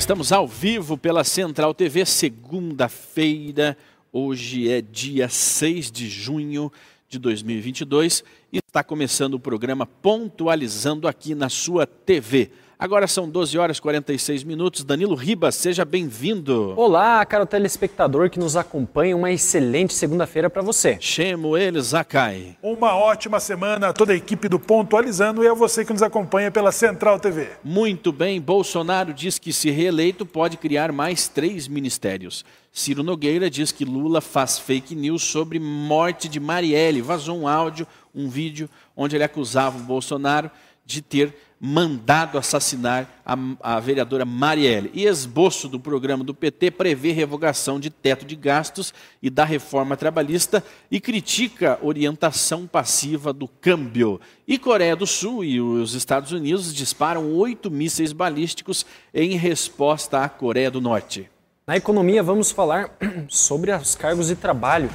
estamos ao vivo pela Central TV, segunda-feira. Hoje é dia 6 de junho de 2022 e está começando o programa Pontualizando aqui na sua TV. Agora são 12 horas e 46 minutos. Danilo Ribas, seja bem-vindo. Olá, caro telespectador que nos acompanha. Uma excelente segunda-feira para você. Chamo ele, Zakai. Uma ótima semana a toda a equipe do Pontualizando e a você que nos acompanha pela Central TV. Muito bem, Bolsonaro diz que se reeleito pode criar mais três ministérios. Ciro Nogueira diz que Lula faz fake news sobre morte de Marielle. Vazou um áudio, um vídeo onde ele acusava o Bolsonaro de ter mandado assassinar a, a, vereadora Marielle. E esboço do programa do PT prevê revogação de teto de gastos e da reforma trabalhista e critica orientação passiva do câmbio. E Coreia do Sul e os Estados Unidos disparam oito mísseis balísticos em resposta à Coreia do Norte. Na economia, vamos falar sobre os cargos de trabalho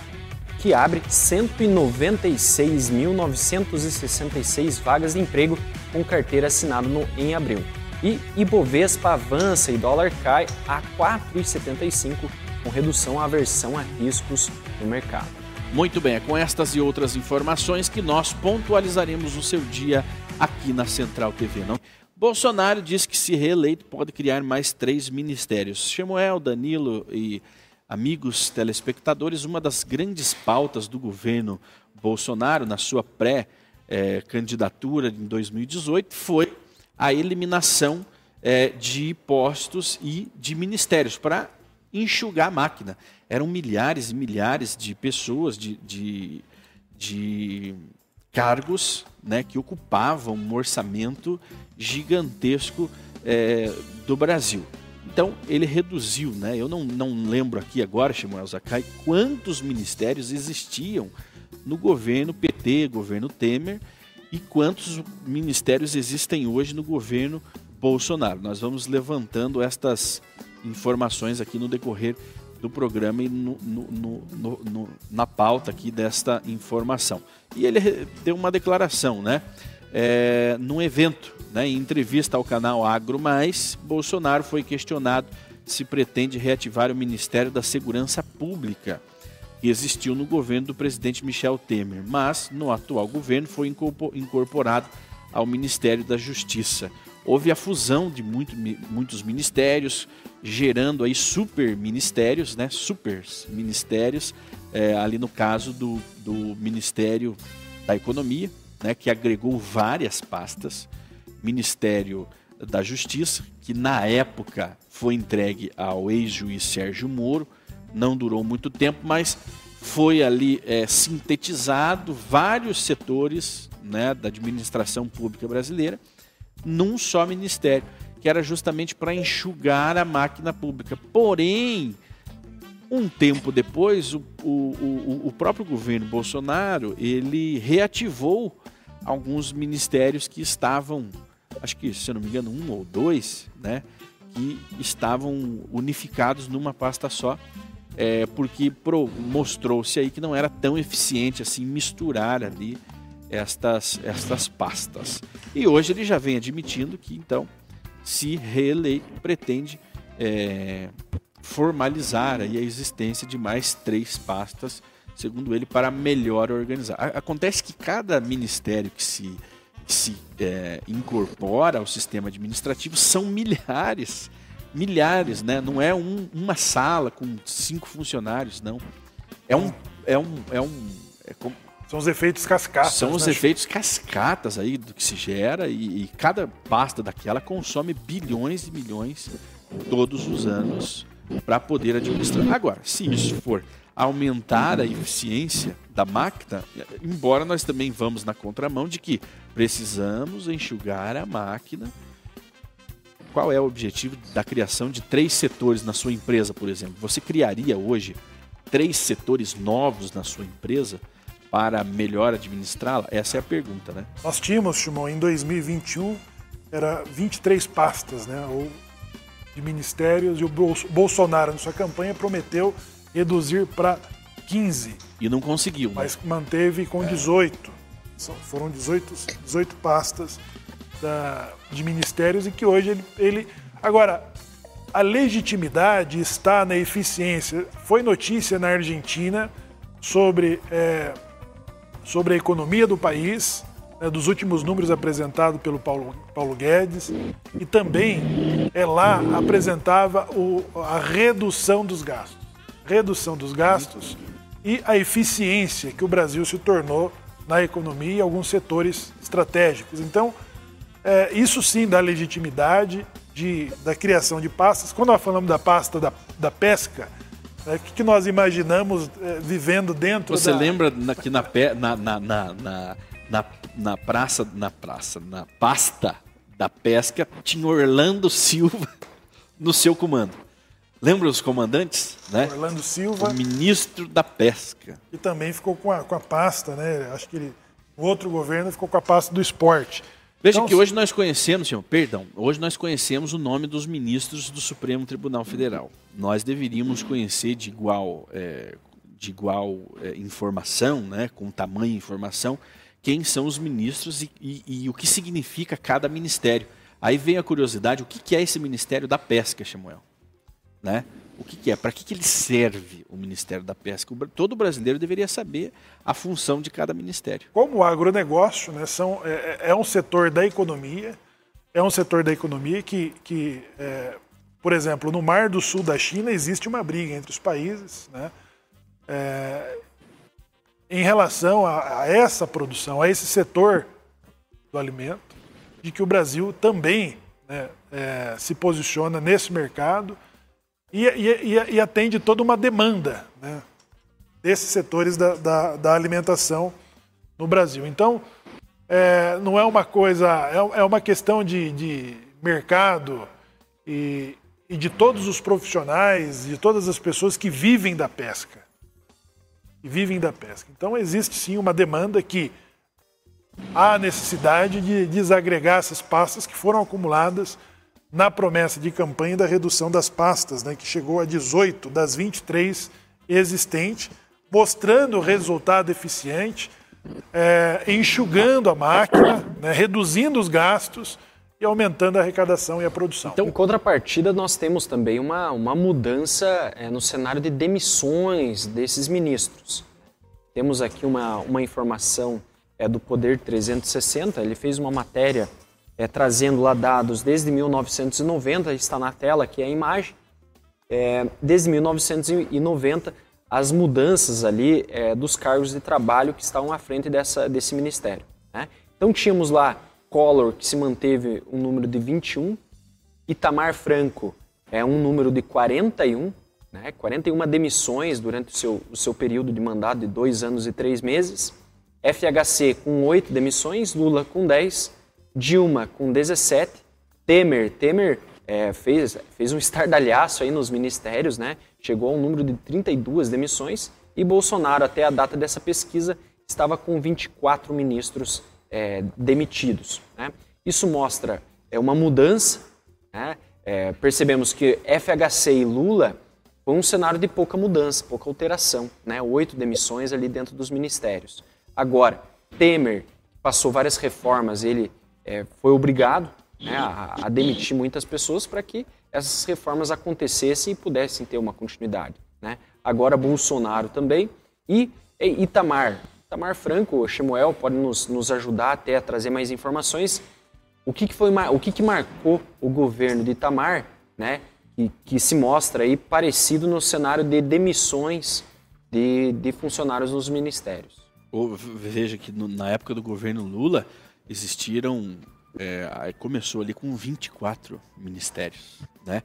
que abre 196.966 vagas de emprego com carteira assinada no, em abril. E Ibovespa avança e dólar cai a 4,75 com redução à aversão a riscos no mercado. Muito bem, é com estas e outras informações que nós pontualizaremos o seu dia aqui na Central TV, não? Bolsonaro diz que se reeleito pode criar mais três ministérios. Samuel, Danilo e Amigos telespectadores, uma das grandes pautas do governo Bolsonaro na sua pré-candidatura em 2018 foi a eliminação é, de postos e de ministérios para enxugar a máquina. Eram milhares e milhares de pessoas, de, de, de cargos né, que ocupavam um orçamento gigantesco é, do Brasil. Então, ele reduziu, né? Eu não, não lembro aqui agora, Samuel Zakai, quantos ministérios existiam no governo PT, governo Temer, e quantos ministérios existem hoje no governo Bolsonaro. Nós vamos levantando estas informações aqui no decorrer do programa e no, no, no, na pauta aqui desta informação. E ele deu uma declaração, né? É, num evento né, em entrevista ao canal Agro Mais, Bolsonaro foi questionado se pretende reativar o Ministério da Segurança Pública, que existiu no governo do presidente Michel Temer, mas no atual governo foi incorporado ao Ministério da Justiça. Houve a fusão de muito, muitos ministérios, gerando aí super ministérios, né, super ministérios, é, ali no caso do, do Ministério da Economia, né, que agregou várias pastas, Ministério da Justiça, que na época foi entregue ao ex-juiz Sérgio Moro, não durou muito tempo, mas foi ali é, sintetizado vários setores né, da administração pública brasileira num só ministério, que era justamente para enxugar a máquina pública. Porém, um tempo depois, o, o, o, o próprio governo Bolsonaro ele reativou alguns ministérios que estavam acho que, se eu não me engano, um ou dois, né, que estavam unificados numa pasta só, é, porque mostrou-se aí que não era tão eficiente assim misturar ali estas, estas pastas. E hoje ele já vem admitindo que, então, se reeleito, pretende é, formalizar a existência de mais três pastas, segundo ele, para melhor organizar. Acontece que cada ministério que se se é, incorpora ao sistema administrativo são milhares, milhares, né? Não é um, uma sala com cinco funcionários, não. É um, é um, é um. É como, são os efeitos cascatas. São os né? efeitos cascatas aí do que se gera e, e cada pasta daquela consome bilhões e milhões todos os anos para poder administrar. Agora, se isso for aumentar a eficiência da máquina, embora nós também vamos na contramão de que precisamos enxugar a máquina. Qual é o objetivo da criação de três setores na sua empresa, por exemplo? Você criaria hoje três setores novos na sua empresa para melhor administrá-la? Essa é a pergunta, né? Nós tínhamos, Timão, em 2021, era 23 pastas, né? Ou de ministérios, e o Bolsonaro, na sua campanha, prometeu reduzir para 15. E não conseguiu, né? Mas manteve com 18. Foram 18, 18 pastas da, de ministérios e que hoje ele, ele. Agora, a legitimidade está na eficiência. Foi notícia na Argentina sobre, é, sobre a economia do país, né, dos últimos números apresentados pelo Paulo, Paulo Guedes, e também é, lá apresentava o, a redução dos gastos. Redução dos gastos e a eficiência que o Brasil se tornou na economia e alguns setores estratégicos. Então, é, isso sim dá legitimidade de, da criação de pastas. Quando nós falamos da pasta da, da pesca, né, o que, que, nós imaginamos é, vivendo dentro Você da... lembra na, que na, na, na, na, na, na praça, na praça, na pasta da pesca tinha Orlando Silva no seu comando. Lembra os comandantes? Né? Orlando Silva. O ministro da Pesca. E também ficou com a, com a pasta, né? Acho que ele, o outro governo ficou com a pasta do esporte. Veja então, que hoje nós conhecemos, senhor, perdão, hoje nós conhecemos o nome dos ministros do Supremo Tribunal Federal. Nós deveríamos conhecer de igual, é, de igual é, informação, né, com tamanho informação, quem são os ministros e, e, e, o que significa cada ministério. Aí vem a curiosidade, o que, que é esse Ministério da Pesca, Samuel? Né? o que, que é, para que, que ele serve o Ministério da Pesca. Todo brasileiro deveria saber a função de cada ministério. Como o agronegócio né, são, é, é, é um setor da economia, é um setor da economia que, que é, por exemplo, no Mar do Sul da China existe uma briga entre os países né, é, em relação a, a essa produção, a esse setor do alimento, de que o Brasil também né, é, se posiciona nesse mercado e, e, e atende toda uma demanda né, desses setores da, da, da, alimentação no Brasil. Então, é, não é uma coisa, é, é uma questão de, de mercado e, e de todos os profissionais, de todas as pessoas que vivem da pesca. Que vivem da pesca. Então, existe sim uma demanda que há necessidade de desagregar essas pastas que foram acumuladas na promessa de campanha da redução das pastas, né, que chegou a 18 das 23 existentes, mostrando resultado eficiente, é, enxugando a máquina, né, reduzindo os gastos e aumentando a arrecadação e a produção. Então, em contrapartida, nós temos também uma, uma mudança é, no cenário de demissões desses ministros. Temos aqui uma, uma informação é, do Poder 360, ele fez uma matéria é, trazendo lá dados desde 1990, está na tela aqui a imagem, é, desde 1990 as mudanças ali é, dos cargos de trabalho que estavam à frente dessa, desse ministério. Né? Então tínhamos lá Collor, que se manteve um número de 21, Itamar Franco é um número de 41, né? 41 demissões durante o seu, o seu período de mandato de dois anos e três meses, FHC com 8 demissões, Lula com 10, Dilma com 17, Temer, Temer é, fez, fez um estardalhaço aí nos ministérios, né? chegou ao número de 32 demissões, e Bolsonaro, até a data dessa pesquisa, estava com 24 ministros é, demitidos. Né? Isso mostra é, uma mudança, né? é, percebemos que FHC e Lula foi um cenário de pouca mudança, pouca alteração, né? oito demissões ali dentro dos ministérios. Agora, Temer passou várias reformas, ele é, foi obrigado né, a, a, demitir muitas pessoas para que essas reformas acontecessem e pudessem ter uma continuidade. Né? Agora Bolsonaro também e, Itamar. Itamar Franco, Shemuel, pode nos, nos ajudar até a trazer mais informações. O que, que foi o que, que marcou o governo de Itamar, né, que, que se mostra aí parecido no cenário de demissões de, de funcionários nos ministérios? Veja que no, na época do governo Lula, existiram, é, começou ali com 24 ministérios, né?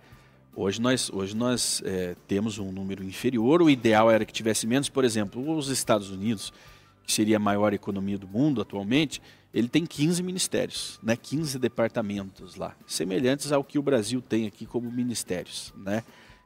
Hoje nós, hoje nós é, temos um número inferior, o ideal era que tivesse menos, por exemplo, os Estados Unidos, que seria a maior economia do mundo atualmente, ele tem 15 ministérios, né? 15 departamentos lá, semelhantes ao que o Brasil tem aqui como ministérios, né?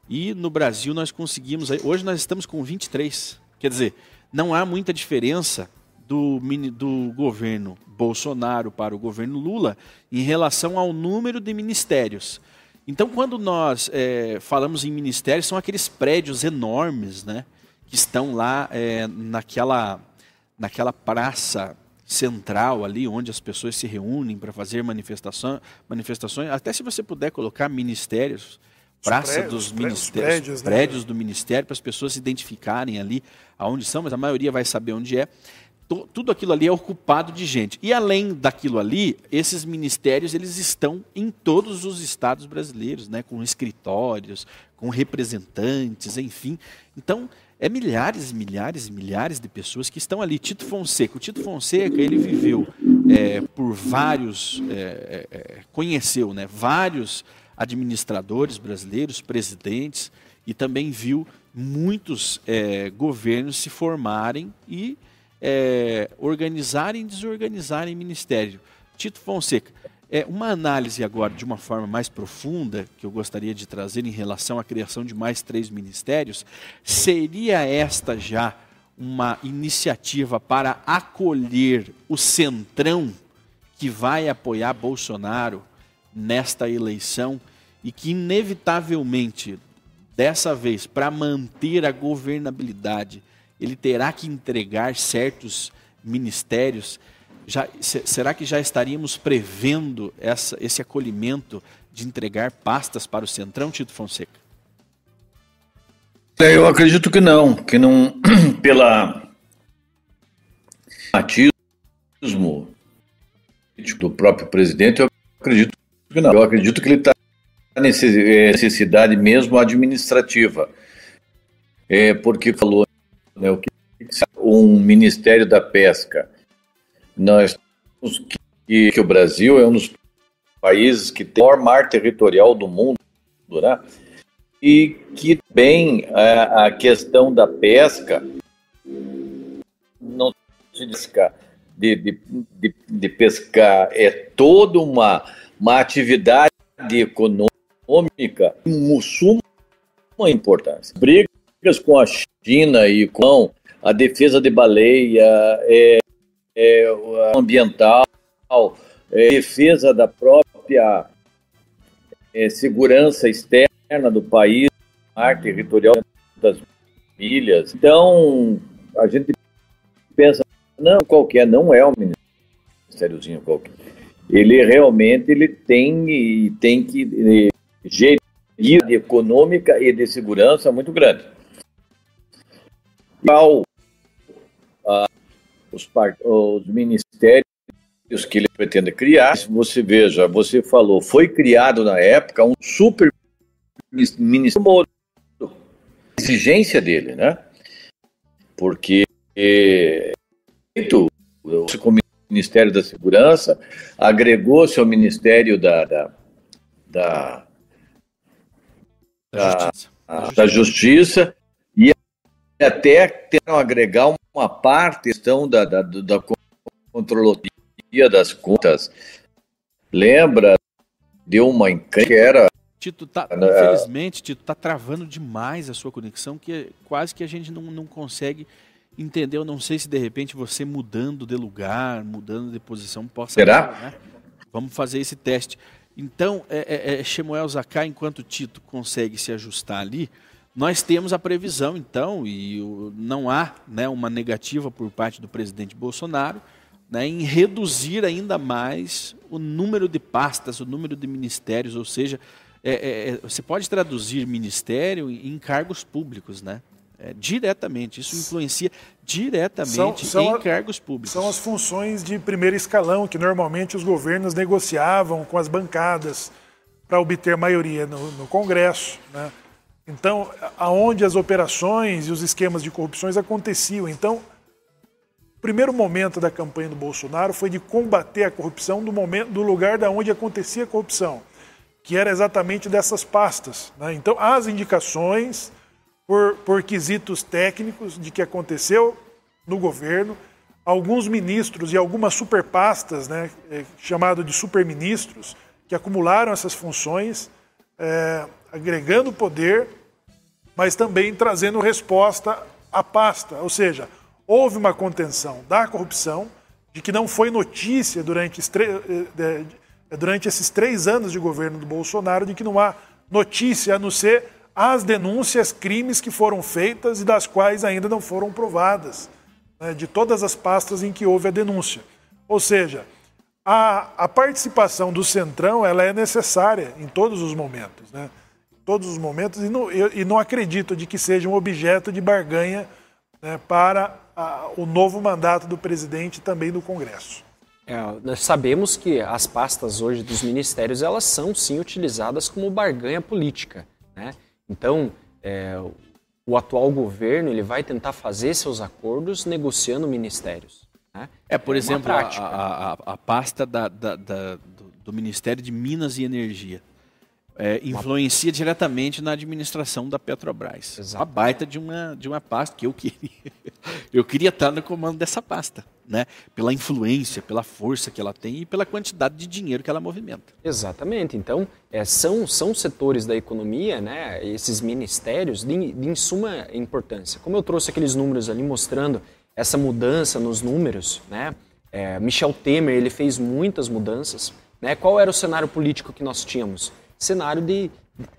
E no Brasil nós conseguimos, hoje nós estamos com 23, quer dizer, não há muita diferença do, do governo Bolsonaro para o governo Lula em relação ao número de ministérios. Então, quando nós é, falamos em ministérios, são aqueles prédios enormes, né, que estão lá é, naquela, naquela praça central ali, onde as pessoas se reúnem para fazer manifestação, manifestações. Até se você puder colocar ministérios, praça prédios, dos ministérios, prédios, né? prédios do ministério, para as pessoas se identificarem ali aonde são, mas a maioria vai saber onde é. Tudo aquilo ali é ocupado de gente. E além daquilo ali, esses ministérios eles estão em todos os estados brasileiros, né, com escritórios, com representantes, enfim. Então, é milhares milhares milhares de pessoas que estão ali. Tito Fonseca. O Tito Fonseca, ele viveu é, por vários, é, é, é conheceu né, vários administradores brasileiros, presidentes, e também viu muitos é, governos se formarem e é, organizarem e desorganizarem ministério. Tito Fonseca, é uma análise agora de uma forma mais profunda que eu gostaria de trazer em relação à criação de mais três ministérios, seria esta já uma iniciativa para acolher o centrão que vai apoiar Bolsonaro nesta eleição e que, inevitavelmente, dessa vez, para manter a governabilidade, ele terá que entregar certos ministérios. Já, será que já estaríamos prevendo essa, esse acolhimento de entregar pastas para o Centrão, Tito Fonseca? É, eu acredito que não, que não, pela matismo do próprio presidente, eu acredito que não. Eu acredito que ele está necessidade mesmo administrativa. É porque falou né, o que um Ministério da Pesca. Nós que, que o Brasil é um dos países que tem o maior mar territorial do mundo, né? E que bem a, a questão da pesca não se de, de, de, de pescar é toda uma, uma atividade econômica de suma importância. Com a China e com a defesa de baleia, é, é, ambiental, é, defesa da própria é, segurança externa do país, mar territorial das ilhas. Então, a gente pensa, não qualquer, não é um ministériozinho qualquer. Ele realmente ele tem, tem que gerir econômica e de segurança muito grande. Qual ah, os, os ministérios que ele pretende criar, você veja, você falou, foi criado na época um super ministério, exigência dele, né? Porque é, o Ministério da Segurança agregou-se ao Ministério da, da, da da, da, da Justiça até tentam agregar uma parte questão da, da, da contrologia das contas. Lembra? Deu uma encrenca que era. Tito, tá, né, infelizmente, Tito, tá travando demais a sua conexão, que quase que a gente não, não consegue entender. Eu não sei se de repente você mudando de lugar, mudando de posição, possa. Será? Né? Vamos fazer esse teste. Então, é, é, é Shemuel Zakai, enquanto Tito consegue se ajustar ali, nós temos a previsão, então, e não há né, uma negativa por parte do presidente Bolsonaro né, em reduzir ainda mais o número de pastas, o número de ministérios, ou seja, é, é, é você pode traduzir ministério em cargos públicos, né? É, diretamente. Isso influencia diretamente são, são em a, cargos públicos. São as funções de primeiro escalão que normalmente os governos negociavam com as bancadas para obter maioria no, no Congresso. Né? Então, aonde as operações e os esquemas de corrupções aconteciam. Então, o primeiro momento da campanha do Bolsonaro foi de combater a corrupção do, momento, do lugar da onde acontecia a corrupção, que era exatamente dessas pastas. Né? Então, as indicações por, por quesitos técnicos de que aconteceu no governo. Alguns ministros e algumas superpastas, né, é, chamado de superministros, que acumularam essas funções, é, agregando poder, mas também trazendo resposta à pasta. Ou seja, houve uma contenção da corrupção, de que não foi notícia durante, é, durante esses três anos de governo do Bolsonaro, de que não há notícia a não ser as denúncias, crimes que foram feitas e das quais ainda não foram provadas, né, de todas as pastas em que houve a denúncia. Ou seja, a, a participação do Centrão ela é necessária em todos os momentos. Né? todos os momentos e não, eu, e não acredito de que seja um objeto de barganha né, para a, o novo mandato do presidente e também do Congresso. É, nós sabemos que as pastas hoje dos ministérios elas são sim utilizadas como barganha política, né? Então é, o atual governo ele vai tentar fazer seus acordos negociando ministérios. Né? É, por é exemplo, a, a, a, pasta da, da, da, do, Ministério de Minas e Energia é, influencia uma... diretamente na administração da Petrobras. Exato. Uma baita de uma, de uma pasta que eu queria. eu queria estar no comando dessa pasta, né? Pela influência, pela força que ela tem e pela quantidade de dinheiro que ela movimenta. Exatamente. Então, é, são, são setores da economia, né? Esses ministérios de, de insuma importância. Como eu trouxe aqueles números ali mostrando essa mudança nos números, né? É, Michel Temer ele fez muitas mudanças. Né? Qual era o cenário político que nós tínhamos? cenário de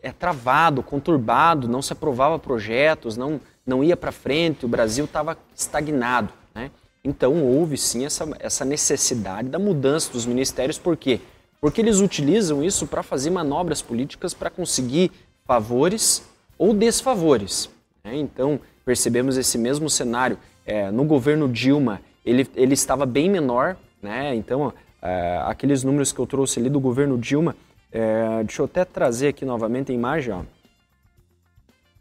é travado, conturbado, não se aprovava projetos, não, não ia para frente, o Brasil estava estagnado. Né? Então houve sim essa, essa necessidade da mudança dos ministérios, por quê? Porque eles utilizam isso para fazer manobras políticas para conseguir favores ou desfavores. Né? Então percebemos esse mesmo cenário é, no governo Dilma, ele, ele estava bem menor, né? então é, aqueles números que eu trouxe ali do governo Dilma, é, deixa eu até trazer aqui novamente a imagem. Ó.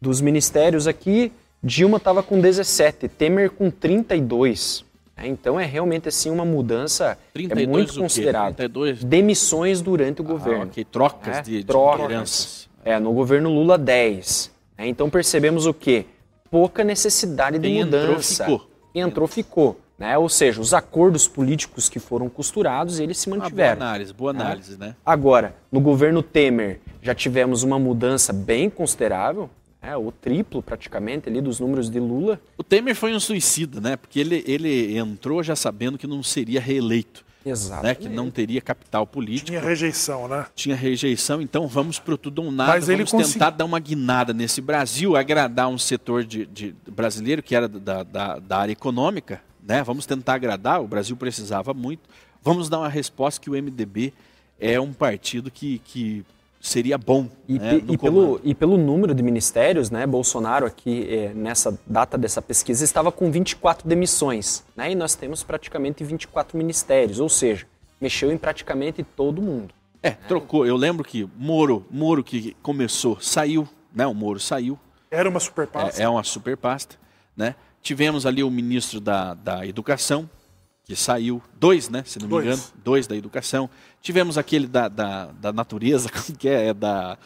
Dos ministérios aqui, Dilma estava com 17, Temer com 32. É, então é realmente assim uma mudança é muito considerável. 32? Demissões durante o ah, governo. Okay. Trocas é, de, de trocas. É, no governo Lula 10. É, então percebemos o quê? Pouca necessidade de Quem mudança. Entrou, ficou. Entrou, ficou. Né? Ou seja, os acordos políticos que foram costurados, eles se mantiveram. boa análise, boa né? análise, né? Agora, no governo Temer, já tivemos uma mudança bem considerável, né? o triplo praticamente ali dos números de Lula. O Temer foi um suicida, né? Porque ele, ele entrou já sabendo que não seria reeleito. Exato. Né, que não teria capital político. Tinha rejeição, né? Tinha rejeição, então vamos para o tudo ou nada, Mas vamos consegui... tentar dar uma guinada nesse Brasil, agradar um setor de, de brasileiro que era da, da, da área econômica, né? Vamos tentar agradar, o Brasil precisava muito. Vamos dar uma resposta que o MDB é um partido que, que seria bom. E, né, e, pelo, e pelo número de ministérios, né, Bolsonaro aqui é, nessa data dessa pesquisa estava com 24 demissões, né, e nós temos praticamente 24 ministérios, ou seja, mexeu em praticamente todo mundo. É, trocou. Eu lembro que Moro, Moro que começou, saiu, né, o Moro saiu. Era uma superpasta. É, é uma superpasta, né? Tivemos ali o ministro da, da Educação, que saiu, dois, né? Se não me dois. engano, dois da Educação. Tivemos aquele da, da, da Natureza, como que é? é da,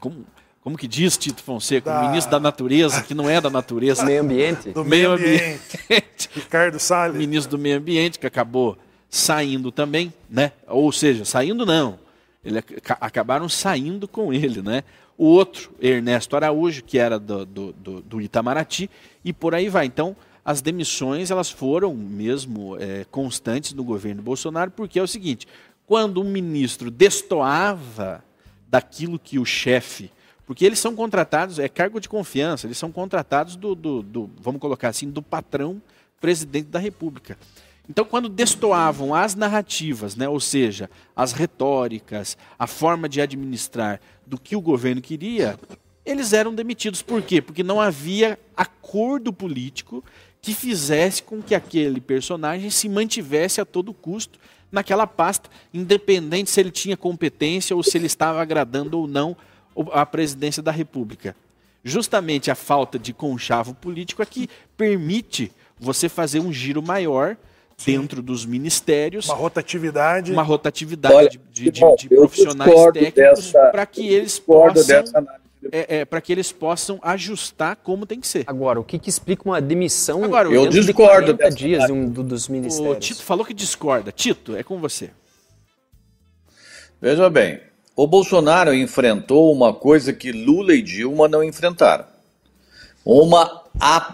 como, como que diz Tito Fonseca? Da... O ministro da Natureza, que não é da Natureza. Meio Ambiente. Do Meio Ambiente. ambiente. Ricardo Salles. Ministro do Meio Ambiente, que acabou saindo também, né? Ou seja, saindo não. Ele, acabaram saindo com ele, né? o outro, Ernesto Araújo, que era do, do, do, do Itamaraty, e por aí vai. Então, as demissões elas foram mesmo é, constantes no governo Bolsonaro, porque é o seguinte: quando um ministro destoava daquilo que o chefe, porque eles são contratados, é cargo de confiança, eles são contratados do, do, do vamos colocar assim, do patrão presidente da República. Então, quando destoavam as narrativas, né, ou seja, as retóricas, a forma de administrar do que o governo queria, eles eram demitidos. Por quê? Porque não havia acordo político que fizesse com que aquele personagem se mantivesse a todo custo naquela pasta, independente se ele tinha competência ou se ele estava agradando ou não a presidência da República. Justamente a falta de conchavo político é que permite você fazer um giro maior dentro dos ministérios. Uma rotatividade. Uma rotatividade Olha, de, de, bom, de profissionais técnicos para que eles possam. É, é, para que eles possam ajustar como tem que ser. Agora, o que, que explica uma demissão Agora, eu discordo de 40 dias um, do, dos ministérios? O Tito falou que discorda. Tito, é com você. Veja bem, o Bolsonaro enfrentou uma coisa que Lula e Dilma não enfrentaram. Uma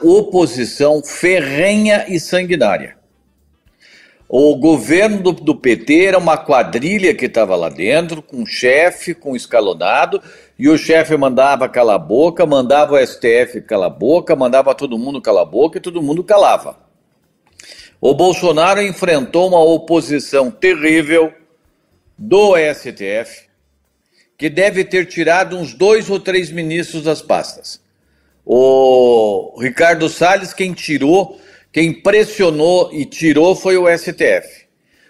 oposição ferrenha e sanguinária. O governo do, do PT era uma quadrilha que estava lá dentro, com chefe, com escalonado, e o chefe mandava calar a boca, mandava o STF calar a boca, mandava todo mundo calar a boca e todo mundo calava. O Bolsonaro enfrentou uma oposição terrível do STF, que deve ter tirado uns dois ou três ministros das pastas. O Ricardo Salles, quem tirou, quem pressionou e tirou foi o STF.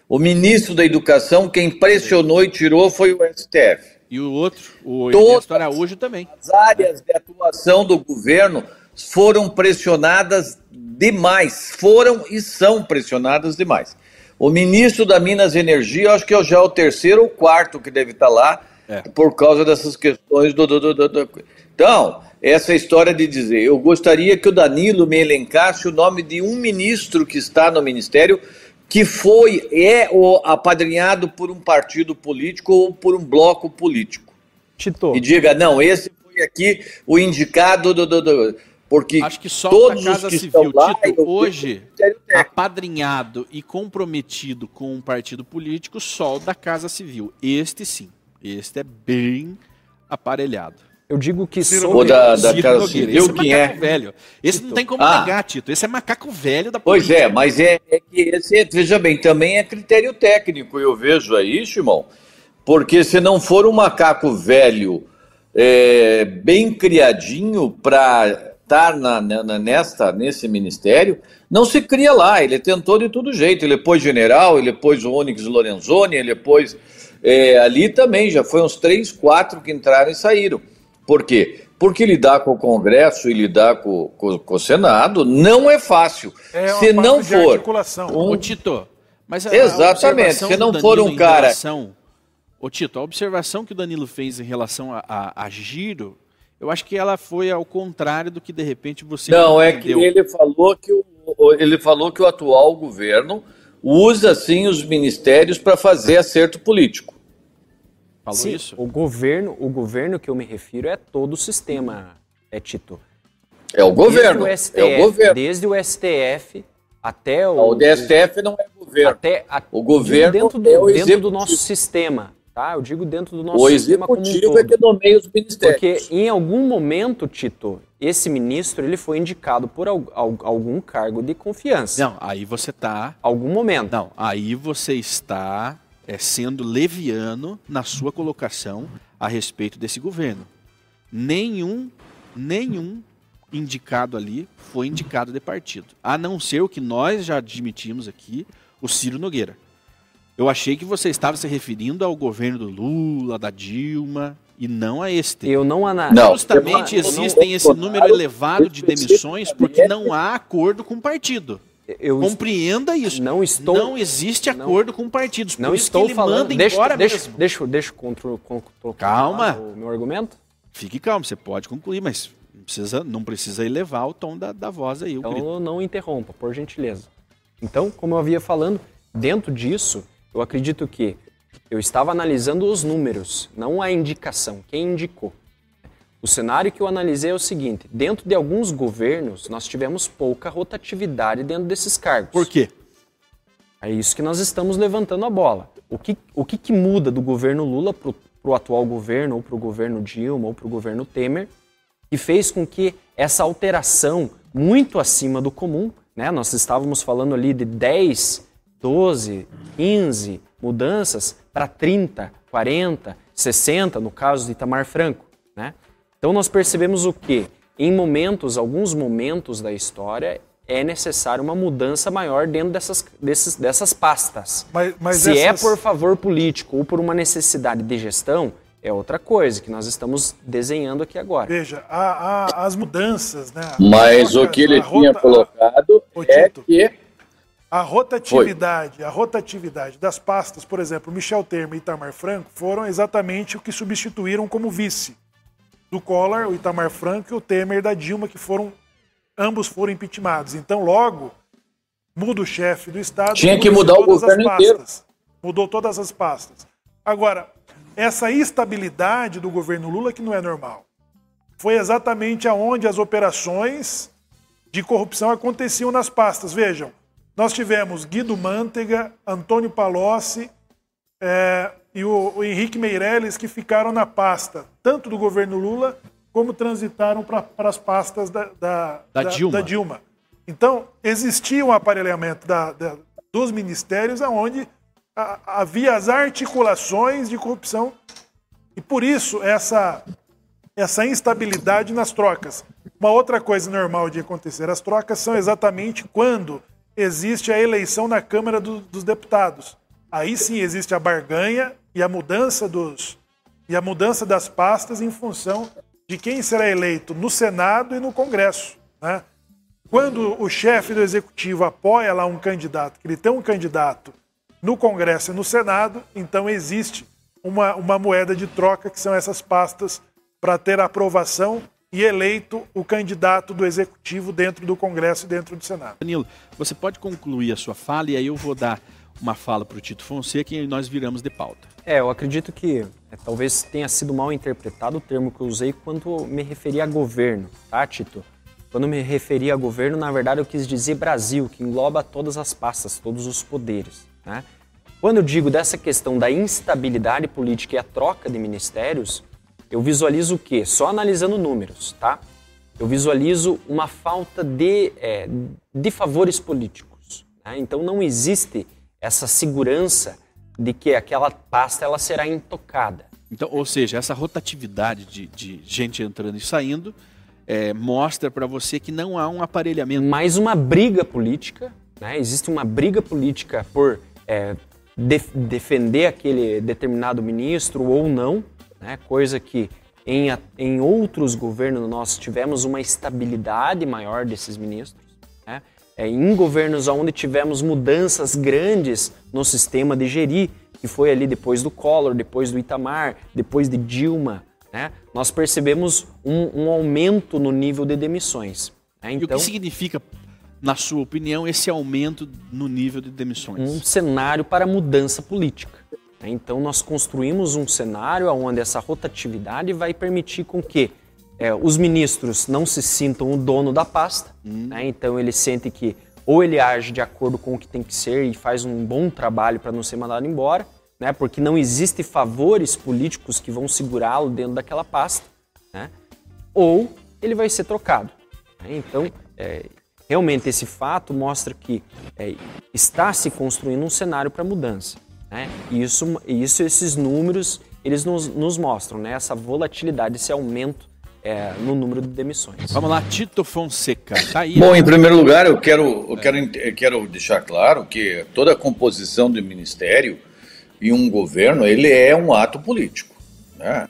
O ministro da Educação, quem pressionou e tirou foi o STF. E o outro, o Ernesto Araújo também. As áreas de atuação do governo foram pressionadas demais, foram e são pressionadas demais. O ministro da Minas e Energia, acho que é já o terceiro ou quarto que deve estar lá, é. por causa dessas questões do, do, do, do, Então, essa história de dizer, eu gostaria que o Danilo me elencasse o nome de um ministro que está no ministério que foi, é o apadrinhado por um partido político ou por um bloco político. Tito. E diga, não, esse foi aqui o indicado do, do, do porque Acho que só todos a Casa que Civil, lá, Tito, hoje, apadrinhado e comprometido com um partido político, só o da Casa Civil. Este sim, este é bem aparelhado. Eu digo que Ciro sobre... da, da Ciro Casa Civil, esse é quem é? velho. Esse Tito. não tem como ah. negar, Tito. Esse é macaco velho da política. Pois é, mas é, é que esse, veja bem, também é critério técnico, eu vejo aí, Simão. Porque se não for um macaco velho é, bem criadinho para estar na, na, nesta, nesse ministério, não se cria lá. Ele tentou de todo jeito. Ele pôs general, ele pôs o Onyx Lorenzoni, ele pôs. É, ali também já foi uns três, quatro que entraram e saíram. Por quê? Porque lidar com o Congresso e lidar com, com, com o Senado não é fácil. É se não for. Um... Ô, Tito, mas a, Exatamente. se não for um cara. Relação... Ô, Tito, a observação que o Danilo fez em relação a, a, a giro, eu acho que ela foi ao contrário do que de repente você. Não, é que ele falou que o, ele falou que o atual governo usa sim os ministérios para fazer acerto político. Falou Sim, isso? O governo, o governo que eu me refiro é todo o sistema, é Tito. É o governo. O STF, é o governo. Desde o STF até o. O DSTF não é governo. Até a, o governo dentro do, é o dentro do nosso sistema. Tá? Eu digo dentro do nosso o sistema como um todo. é que nomeia os ministérios. Porque em algum momento, Tito, esse ministro ele foi indicado por algum cargo de confiança. Não, aí você está. Algum momento. Não, aí você está é, sendo leviano na sua colocação a respeito desse governo. Nenhum, nenhum indicado ali foi indicado de partido, a não ser o que nós já admitimos aqui, o Ciro Nogueira. Eu achei que você estava se referindo ao governo do Lula, da Dilma, e não a este. Eu não analiso. Justamente não, existem não, esse número elevado de demissões porque não há acordo com o partido. Eu Compreenda isso. Não estou. Não existe acordo não, com partidos. Não estou falando. deixa, deixa. Deixa, deixa, deixa Calma. O meu argumento. Fique calmo. Você pode concluir, mas não precisa, não precisa elevar o tom da, da voz aí. Então não interrompa, por gentileza. Então, como eu havia falando, dentro disso, eu acredito que eu estava analisando os números, não a indicação. Quem indicou? O cenário que eu analisei é o seguinte: dentro de alguns governos, nós tivemos pouca rotatividade dentro desses cargos. Por quê? É isso que nós estamos levantando a bola. O que, o que, que muda do governo Lula para o atual governo, ou para o governo Dilma, ou para o governo Temer, que fez com que essa alteração muito acima do comum, né? nós estávamos falando ali de 10, 12, 15 mudanças para 30, 40, 60, no caso de Itamar Franco. Então nós percebemos o que? Em momentos, alguns momentos da história, é necessário uma mudança maior dentro dessas, desses, dessas pastas. Mas, mas Se é essas... é por favor político ou por uma necessidade de gestão, é outra coisa que nós estamos desenhando aqui agora. Veja, a, a, as mudanças, né? Mas o que ele tinha rota, colocado é que a rotatividade, Foi. a rotatividade das pastas, por exemplo, Michel Temer e Itamar Franco foram exatamente o que substituíram como vice do Collor, o Itamar Franco e o Temer da Dilma, que foram ambos foram impeachmentados. Então, logo, muda o chefe do Estado. Tinha que mudar o governo inteiro. Mudou todas as pastas. Agora, essa estabilidade do governo Lula que não é normal. Foi exatamente aonde as operações de corrupção aconteciam nas pastas. Vejam, nós tivemos Guido Mantega, Antônio Palocci, é, e o, o Henrique Meirelles, que ficaram na pasta, tanto do governo Lula, como transitaram para as pastas da, da, da, da, Dilma. da, Dilma. Então, existia um aparelhamento dos ministérios onde havia as articulações de corrupção E por isso essa, essa instabilidade nas trocas. Uma outra coisa normal de acontecer, as trocas são exatamente quando existe a eleição na Câmara do, dos Deputados. Aí sim existe a barganha e a mudança dos e a mudança das pastas em função de quem será eleito no Senado e no Congresso. Né? Quando o chefe do executivo apoia lá um candidato, que ele tem um candidato no Congresso e no Senado, então existe uma, uma moeda de troca, que são essas pastas, para ter aprovação e eleito o candidato do executivo dentro do Congresso e dentro do Senado. Danilo, você pode concluir a sua fala e aí eu vou dar uma fala para o Tito Fonseca e nós viramos de pauta. É, eu acredito que é, talvez tenha sido mal interpretado o termo que eu usei quando me referi a governo, tá, Tito? Quando me referi a governo, na verdade eu quis dizer Brasil, que engloba todas as pastas, todos os poderes. Né? Quando eu digo dessa questão da instabilidade política e a troca de ministérios, eu visualizo o quê? Só analisando números, tá? Eu visualizo uma falta de, é, de favores políticos. Né? Então não existe essa segurança de que aquela pasta ela será intocada. Então, ou seja, essa rotatividade de, de gente entrando e saindo é, mostra para você que não há um aparelhamento. Mais uma briga política, né? existe uma briga política por é, def defender aquele determinado ministro ou não, né? coisa que em, em outros governos nós tivemos uma estabilidade maior desses ministros. Né? É, em governos onde tivemos mudanças grandes no sistema de gerir, que foi ali depois do Collor, depois do Itamar, depois de Dilma, né, nós percebemos um, um, aumento no nível de demissões. Né? Então, e o que então significa, na sua opinião, esse aumento no nível de demissões? Um cenário para mudança política. Né? Então nós construímos um cenário onde essa rotatividade vai permitir com que é, os ministros não se sintam o dono da pasta, hum. né? então ele sente que ou ele age de acordo com o que tem que ser e faz um bom trabalho para não ser mandado embora, né? porque não existem favores políticos que vão segurá-lo dentro daquela pasta, né? ou ele vai ser trocado. Né? Então, é, realmente esse fato mostra que é, está se construindo um cenário para mudança. Né? E isso, isso, esses números, eles nos, nos mostram né? essa volatilidade, esse aumento é, no número de demissões. Vamos lá, Tito Fonseca. Tá aí, Bom, em primeiro lugar, eu quero, eu, quero, eu quero deixar claro que toda a composição do ministério e um governo, ele é um ato político. Né?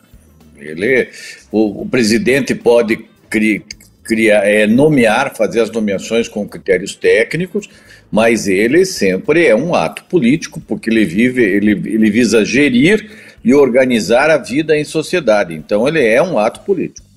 Ele, o, o presidente pode cri, criar, é, nomear, fazer as nomeações com critérios técnicos, mas ele sempre é um ato político, porque ele vive, ele, ele visa gerir e organizar a vida em sociedade. Então ele é um ato político.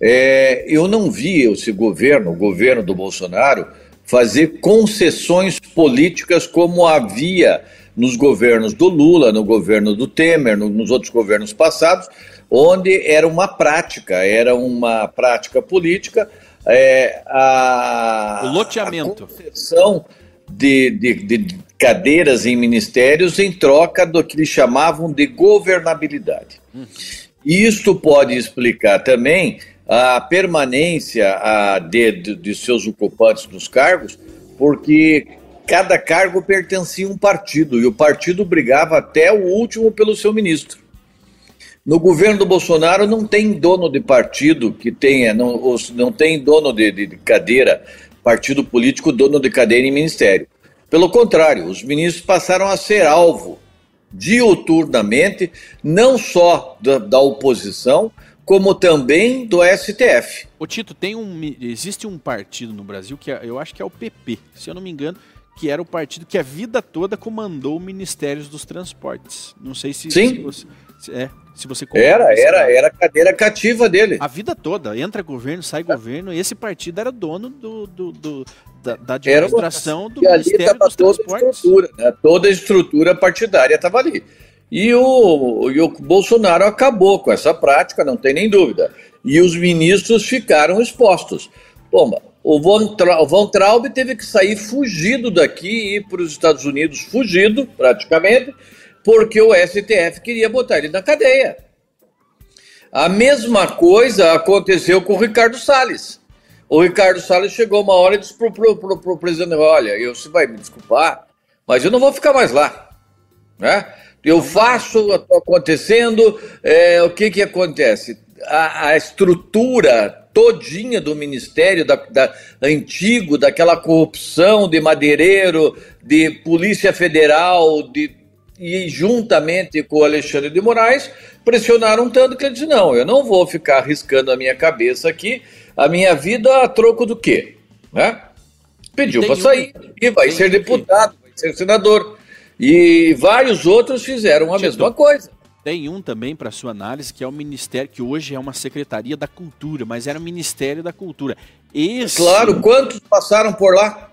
É, eu não vi esse governo, o governo do Bolsonaro, fazer concessões políticas como havia nos governos do Lula, no governo do Temer, no, nos outros governos passados, onde era uma prática, era uma prática política. É, a, o loteamento. A concessão de, de, de cadeiras em ministérios em troca do que eles chamavam de governabilidade. Hum. Isto pode explicar também a permanência a, de, de, de seus ocupantes nos cargos, porque cada cargo pertencia a um partido e o partido brigava até o último pelo seu ministro. No governo do Bolsonaro não tem dono de partido que tenha, não, não tem dono de, de, cadeira, partido político dono de cadeira em ministério. Pelo contrário, os ministros passaram a ser alvo diuturnamente, não só da, da oposição, como também do STF. O Tito, tem um, existe um partido no Brasil que é, eu acho que é o PP, se eu não me engano, que era o partido que a vida toda comandou o Ministério dos Transportes. Não sei se, Sim. se você, se, é, se você era, era, era a cadeira cativa dele. A vida toda, entra governo, sai governo, e esse partido era dono do, do, do da, da, administração do Ministério dos toda Transportes. A estrutura, né? Toda a estrutura partidária estava ali. E o, e o Bolsonaro acabou com essa prática, não tem nem dúvida. E os ministros ficaram expostos. Bom, o Von, Tra Von Traub teve que sair fugido daqui e ir para os Estados Unidos, fugido praticamente, porque o STF queria botar ele na cadeia. A mesma coisa aconteceu com o Ricardo Salles. O Ricardo Salles chegou uma hora e disse para o presidente: Olha, eu, você vai me desculpar, mas eu não vou ficar mais lá. Né? Eu faço, está acontecendo, é, o que, que acontece? A, a estrutura todinha do ministério da, da, antigo, daquela corrupção de madeireiro, de Polícia Federal, de, e juntamente com o Alexandre de Moraes, pressionaram tanto que ele disse: não, eu não vou ficar arriscando a minha cabeça aqui, a minha vida a troco do quê? Né? Pediu para sair e vai ser deputado, vai ser senador. E vários outros fizeram a mesma coisa. Tem um também para sua análise que é o Ministério, que hoje é uma Secretaria da Cultura, mas era o Ministério da Cultura. Esse... Claro, quantos passaram por lá?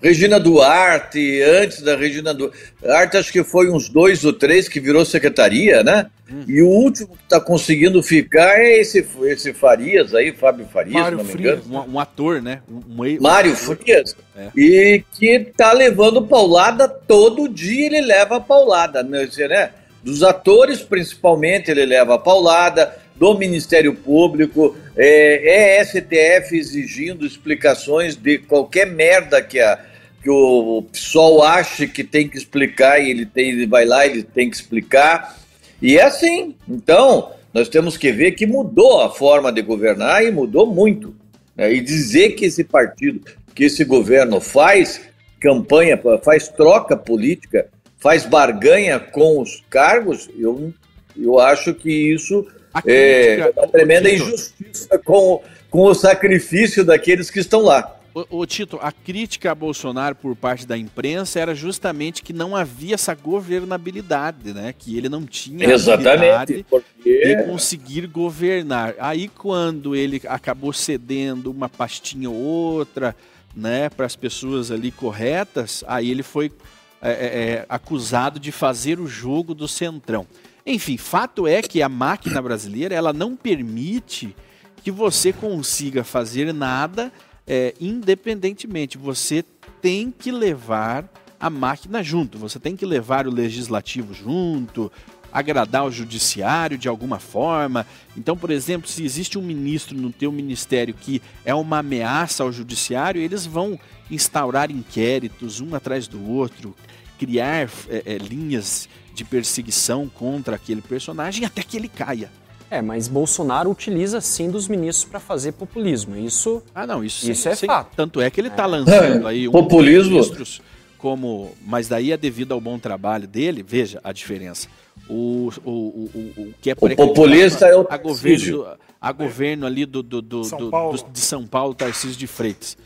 Regina Duarte, antes da Regina Duarte, acho que foi uns dois ou três que virou secretaria, né? Hum. E o último que está conseguindo ficar é esse, esse Farias aí, Fábio Farias, Mário não me Frias, engano. Um, um, ator, né? Um, um Mário Frias. É. E que tá levando paulada todo dia, ele leva paulada, né? Dos atores, principalmente, ele leva paulada do Ministério Público, é, é STF exigindo explicações de qualquer merda que a, que o PSOL acha que tem que explicar e ele, tem, ele vai lá e ele tem que explicar. E é assim. Então, nós temos que ver que mudou a forma de governar e mudou muito. Né? E dizer que esse partido, que esse governo faz campanha, faz troca política, faz barganha com os cargos, eu, eu acho que isso é uma tremenda injustiça com, com o sacrifício daqueles que estão lá. O, o, Tito, a crítica a Bolsonaro por parte da imprensa era justamente que não havia essa governabilidade, né? Que ele não tinha Exatamente, porque... de conseguir governar. Aí quando ele acabou cedendo uma pastinha ou outra, né, para as pessoas ali corretas, aí ele foi é, é, é, acusado de fazer o jogo do centrão. Enfim, fato é que a máquina brasileira ela não permite que você consiga fazer nada é, independentemente, você tem que levar a máquina junto, você tem que levar o legislativo junto, agradar o judiciário de alguma forma. Então, por exemplo, se existe um ministro no teu ministério que é uma ameaça ao judiciário, eles vão instaurar inquéritos um atrás do outro, criar é, é, linhas de perseguição contra aquele personagem até que ele caia. É, mas Bolsonaro utiliza sim dos ministros para fazer populismo. Isso. Ah, não, isso, isso sim, é sim. fato. Tanto é que ele está é. lançando aí um populismo. ministros como, mas daí é devido ao bom trabalho dele. Veja a diferença. O, o, o, o que é o populista é o a governo, a governo ali do, do, do, São do, do de São Paulo, Tarcísio de Freitas.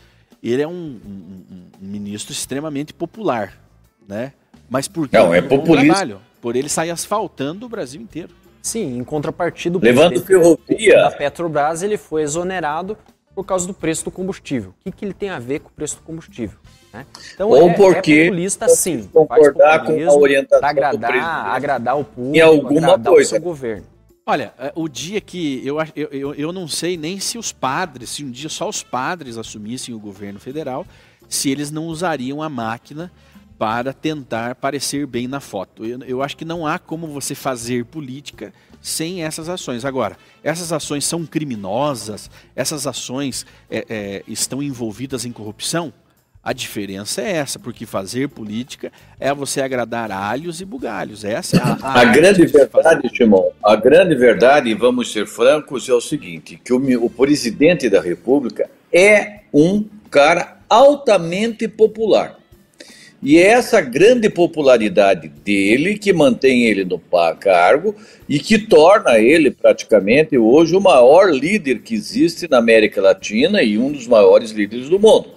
Ele é um, um, um ministro extremamente popular, né? Mas por que? Não, é populista. Por ele sair asfaltando o Brasil inteiro. Sim, em contrapartida, Levando ferrovia. da Petrobras ele foi exonerado por causa do preço do combustível. O que, que ele tem a ver com o preço do combustível? Né? Então, Ou é, porque é populista, sim. Concordar com a orientação para agradar, agradar o público, em alguma coisa. o governo. Olha, é, o dia que eu, eu, eu, eu não sei nem se os padres, se um dia só os padres assumissem o governo federal, se eles não usariam a máquina para tentar parecer bem na foto. Eu, eu, acho que não há como você fazer política sem essas ações. Agora, essas ações são criminosas, essas ações é, é, estão envolvidas em corrupção? A diferença é essa, porque fazer política é você agradar alhos e bugalhos. Essa é a, a, a grande verdade, Timão, a grande verdade, vamos ser francos, é o seguinte: que o, o presidente da República é um cara altamente popular. E é essa grande popularidade dele que mantém ele no cargo e que torna ele praticamente hoje o maior líder que existe na América Latina e um dos maiores líderes do mundo.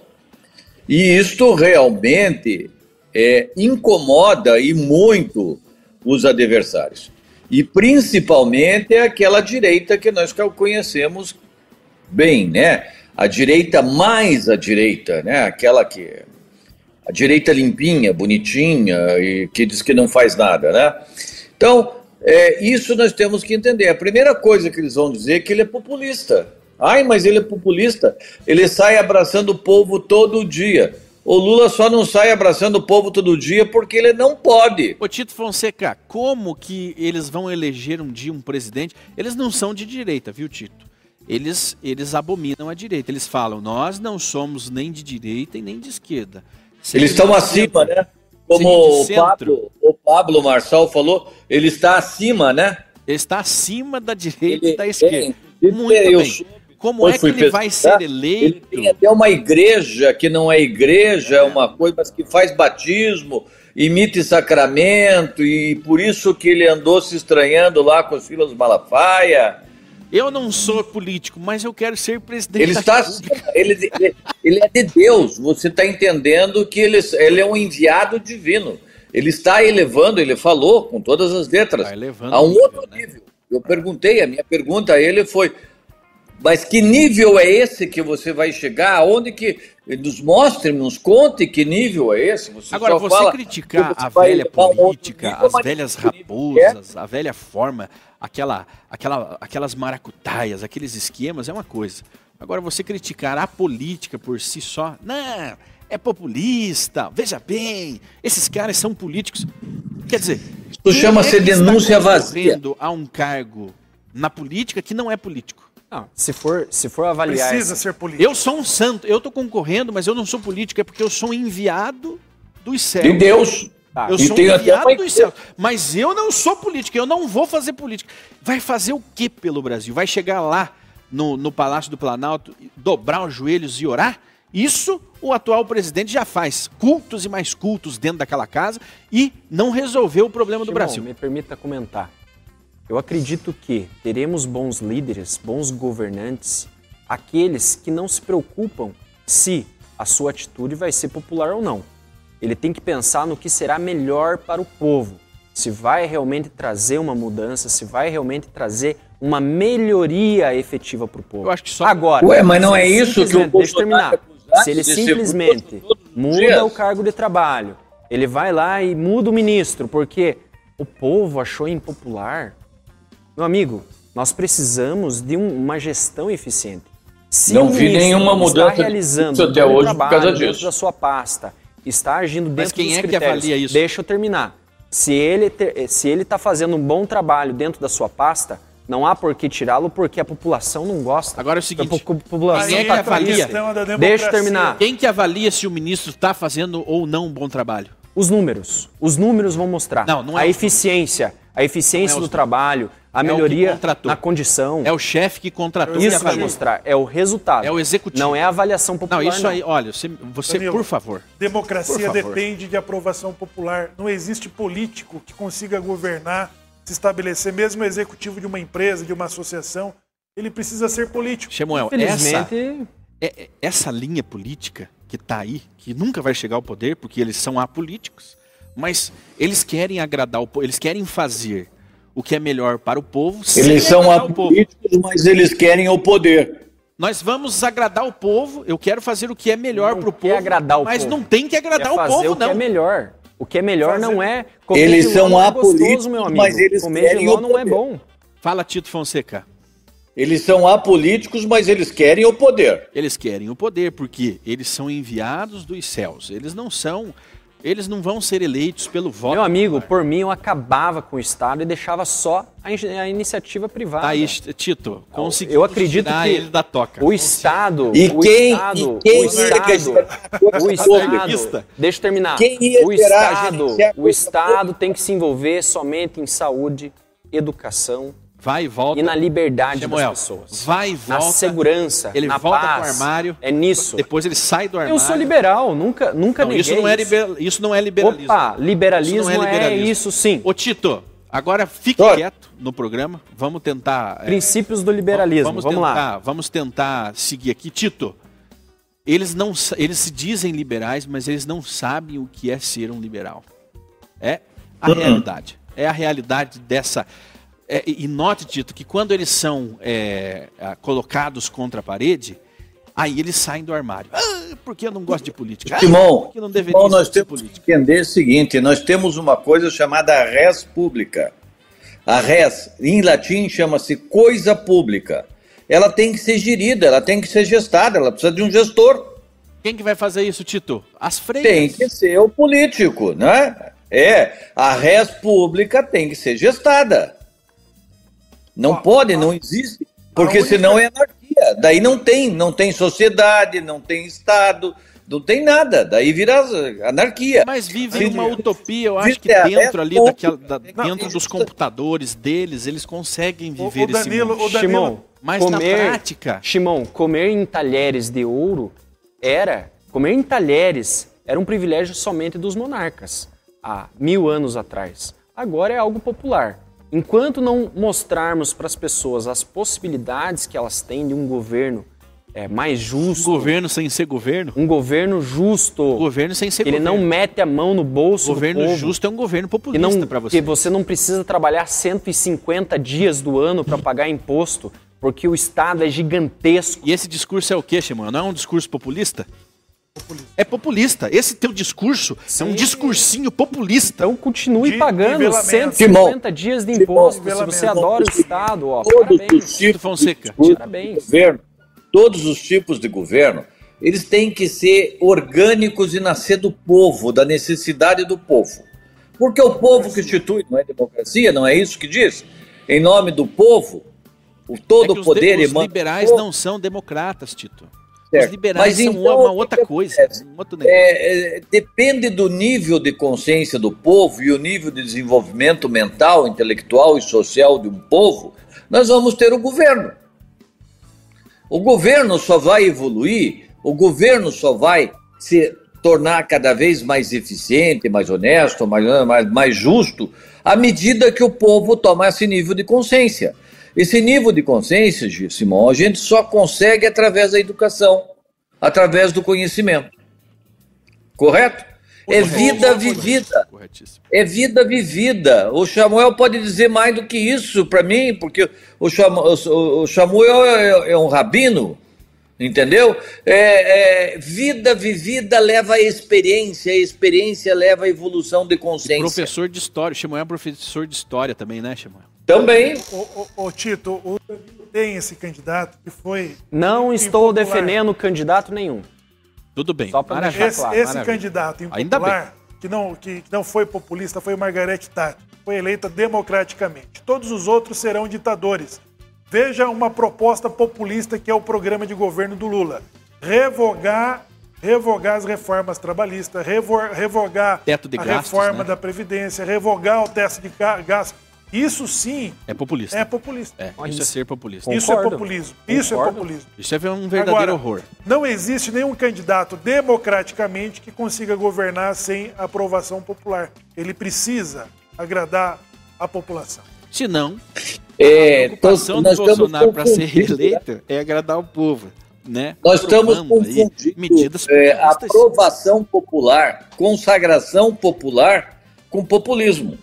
E isto realmente é, incomoda e muito os adversários. E principalmente aquela direita que nós conhecemos bem, né? A direita mais a direita, né? Aquela que a direita limpinha, bonitinha e que diz que não faz nada, né? Então, é, isso nós temos que entender. A primeira coisa que eles vão dizer é que ele é populista. Ai, mas ele é populista. Ele sai abraçando o povo todo dia. O Lula só não sai abraçando o povo todo dia porque ele não pode. Ô Tito Fonseca, como que eles vão eleger um dia um presidente? Eles não são de direita, viu, Tito? Eles, eles abominam a direita. Eles falam, nós não somos nem de direita e nem de esquerda. Eles estão acima, né? como o Pablo, o Pablo Marçal falou, ele está acima, né? Ele está acima da direita ele, e da esquerda. É, Muito bem. Como é que ele pesquisar, vai ser eleito? Ele tem até uma igreja que não é igreja, é uma coisa, mas que faz batismo, imita sacramento, e por isso que ele andou se estranhando lá com os filhos Malafaia. Eu não sou político, mas eu quero ser presidente ele está, ele, ele, ele, é de Deus. Você está entendendo que ele, ele é um enviado divino. Ele está elevando, ele falou com todas as letras, a um outro né? nível. Eu perguntei, a minha pergunta a ele foi: mas que nível é esse que você vai chegar? Aonde que nos mostre, nos conte que nível é esse? Você Agora, você criticar a velha política, as velhas raposas, a velha forma, aquela, aquela, aquelas maracutaias, aqueles esquemas é uma coisa. Agora, você criticar a política por si só, não, é populista, veja bem, esses caras são políticos. Quer dizer, isso chama-se é denúncia vazia. a um cargo na política que não é político. Não, se for, se for avaliar. Precisa ser político. Eu sou um santo, eu estou concorrendo, mas eu não sou político, é porque eu sou enviado dos céus. De Deus. Tá. Eu sou enviado dos céus. Mas eu não sou político, eu não vou fazer política. Vai fazer o que pelo Brasil? Vai chegar lá no, no Palácio do Planalto, dobrar os joelhos e orar? Isso o atual presidente já faz. Cultos e mais cultos dentro daquela casa e não resolveu o problema Shimon, do Brasil. Me permita comentar. Eu acredito que teremos bons líderes, bons governantes, aqueles que não se preocupam se a sua atitude vai ser popular ou não. Ele tem que pensar no que será melhor para o povo, se vai realmente trazer uma mudança, se vai realmente trazer uma melhoria efetiva para o povo. Eu acho que só agora. Ué, mas não é isso que o Deixa eu terminar. Se ele simplesmente muda o cargo de trabalho, ele vai lá e muda o ministro porque o povo achou impopular, meu amigo, nós precisamos de um, uma gestão eficiente. Se não vi nenhuma mudança está realizando até hoje por causa disso. da sua pasta, está agindo dentro Mas quem dos é critérios. que avalia isso? Deixa eu terminar. Se ele se ele está fazendo um bom trabalho dentro da sua pasta, não há por que tirá-lo porque a população não gosta. Agora é o seguinte, a população quem é que tá avalia? Deixa eu terminar. Quem que avalia se o ministro está fazendo ou não um bom trabalho? Os números. Os números vão mostrar. Não, não é a eficiência, a eficiência é do trabalho, a é melhoria na condição. É o chefe que contratou. Isso vai mostrar. É o resultado. É o executivo. Não é a avaliação popular. Não, isso não. aí, olha, você, você Danilo, por favor. Democracia por favor. depende de aprovação popular. Não existe político que consiga governar, se estabelecer, mesmo executivo de uma empresa, de uma associação. Ele precisa ser político. Samuel, essa, é, essa linha política que está aí, que nunca vai chegar ao poder, porque eles são apolíticos, mas eles querem agradar o povo, eles querem fazer o que é melhor para o povo. Eles são apolíticos, mas eles querem o poder. Nós vamos agradar o povo. Eu quero fazer o que é melhor para o povo. Agradar o mas povo. não tem que agradar o povo, o não. que é melhor. O que é melhor fazer. não é. Comer eles são apolíticos, é mas eles comer querem o não é bom. Fala, Tito Fonseca. Eles são apolíticos, mas eles querem o poder. Eles querem o poder porque eles são enviados dos céus. Eles não são eles não vão ser eleitos pelo voto. Meu amigo, por mim eu acabava com o Estado e deixava só a, in a iniciativa privada. Tá aí, Tito, consegui eu acredito que ele da toca. O Estado, e o quem, Estado, e quem o Estado, o Estado, deixa eu terminar. o Estado, o Estado tem que se envolver somente em saúde, educação, vai e volta. E na liberdade Samuel, das pessoas. Vai e volta. Na segurança, ele na volta paz. pro armário. É nisso. Depois ele sai do armário. Eu sou liberal, nunca, nunca não, neguei isso não é liberal, isso não é liberalismo. Opa, liberalismo, isso, é, liberalismo. é, isso sim. Ô Tito, agora fique Oi. quieto no programa. Vamos tentar. É, Princípios é, do liberalismo. Vamos, vamos tentar, lá. Vamos tentar seguir aqui, Tito. Eles não, eles se dizem liberais, mas eles não sabem o que é ser um liberal. É a uhum. realidade. É a realidade dessa é, e note, Tito, que quando eles são é, colocados contra a parede, aí eles saem do armário. Ah, porque eu não gosto de política. Ah, Simão, não Simão nós temos política. que entender o seguinte: nós temos uma coisa chamada res pública. A res, em latim, chama-se coisa pública. Ela tem que ser gerida, ela tem que ser gestada, ela precisa de um gestor. Quem que vai fazer isso, Tito? As freiras. Tem que ser o político, né? É, a res pública tem que ser gestada. Não pode, não existe, porque única... senão é anarquia. Daí não tem, não tem sociedade, não tem Estado, Não tem nada, daí vira anarquia. Mas vivem uma utopia, eu acho que dentro ali daquela, da, dentro dos computadores deles, eles conseguem viver o, o Danilo, esse mundo. O Danilo, Shimon, mas comer, na prática... Shimon, comer em talheres de ouro era... Comer em talheres era um privilégio somente dos monarcas, há mil anos atrás. Agora é algo popular. Enquanto não mostrarmos para as pessoas as possibilidades que elas têm de um governo é, mais justo. Um governo sem ser governo? Um governo justo. Um governo sem ser governo. Ele não mete a mão no bolso governo do povo. justo é um governo populista para você. Que você não precisa trabalhar 150 dias do ano para pagar imposto, porque o Estado é gigantesco. E esse discurso é o quê, Shimon? Não é um discurso populista? Populista. É populista. Esse teu discurso Sim. é um discursinho populista. Então continue de pagando 150 dias de imposto. Se você adora o Estado, ó, Todos parabéns. Os tipos Fonseca. Parabéns. Governo todos os tipos de governo, eles têm que ser orgânicos e nascer do povo, da necessidade do povo. Porque o povo que institui, não é democracia, não é isso que diz? Em nome do povo, o todo é o poder Os liberais não são democratas, Tito. Certo. Os liberais Mas, são então, uma outra coisa. Um é, é, depende do nível de consciência do povo e o nível de desenvolvimento mental, intelectual e social de um povo, nós vamos ter o governo. O governo só vai evoluir, o governo só vai se tornar cada vez mais eficiente, mais honesto, mais, mais, mais justo, à medida que o povo toma esse nível de consciência. Esse nível de consciência, Simão, a gente só consegue através da educação, através do conhecimento. Correto? É vida vivida. É vida vivida. O Samuel pode dizer mais do que isso para mim, porque o Samuel é, é um rabino, entendeu? É, é, vida vivida leva a experiência, a experiência leva a evolução de consciência. O professor de história, o Samuel é professor de história também, né, Samuel? Também. O, Tito, o, tem esse candidato que foi. Não estou impopular. defendendo candidato nenhum. Tudo bem. Só para deixar esse, claro. Esse candidato impopular, que não, que não foi populista, foi Margarete Tati. Foi eleita democraticamente. Todos os outros serão ditadores. Veja uma proposta populista que é o programa de governo do Lula. Revogar, revogar as reformas trabalhistas, revogar Teto de a gastos, reforma né? da Previdência, revogar o teste de gastos isso sim é populista. É populista. É, isso é ser populista. Concordo. Isso é populismo. Concordo. Isso é populismo. Isso é um verdadeiro Agora, horror. Não existe nenhum candidato democraticamente que consiga governar sem aprovação popular. Ele precisa agradar a população. Se não, é, a preocupação do Bolsonaro para ser reeleito é agradar o povo. Né? Nós estamos confundindo medidas é, aprovação popular, consagração popular com populismo.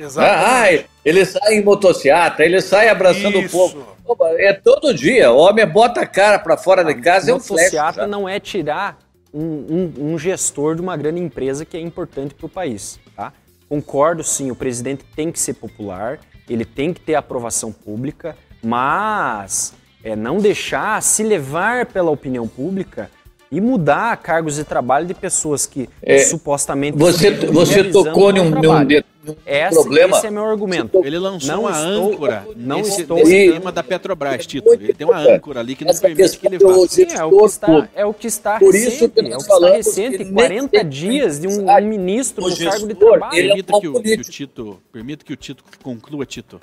Exatamente. Ah, ele sai em motocicleta, ele sai abraçando Isso. o povo. É todo dia. O homem bota a cara para fora de casa, é um Motocicleta não é tirar um, um, um, gestor de uma grande empresa que é importante para o país. Tá? Concordo, sim, o presidente tem que ser popular, ele tem que ter aprovação pública, mas é não deixar se levar pela opinião pública e mudar cargos de trabalho de pessoas que é, supostamente você você tocou num, num, esse, problema. Esse é meu argumento. Ele lançou não uma estou, âncora não esse, estou... nesse tema da Petrobras, Tito. Ele tem uma âncora ali que não permite que ele vá. Sim, é o que está, é o que está Por recente. Isso que é o que está recente. 40 dias de um, um ministro no cargo de trabalho. Permita que o, que o Tito, permita que o Tito conclua, Tito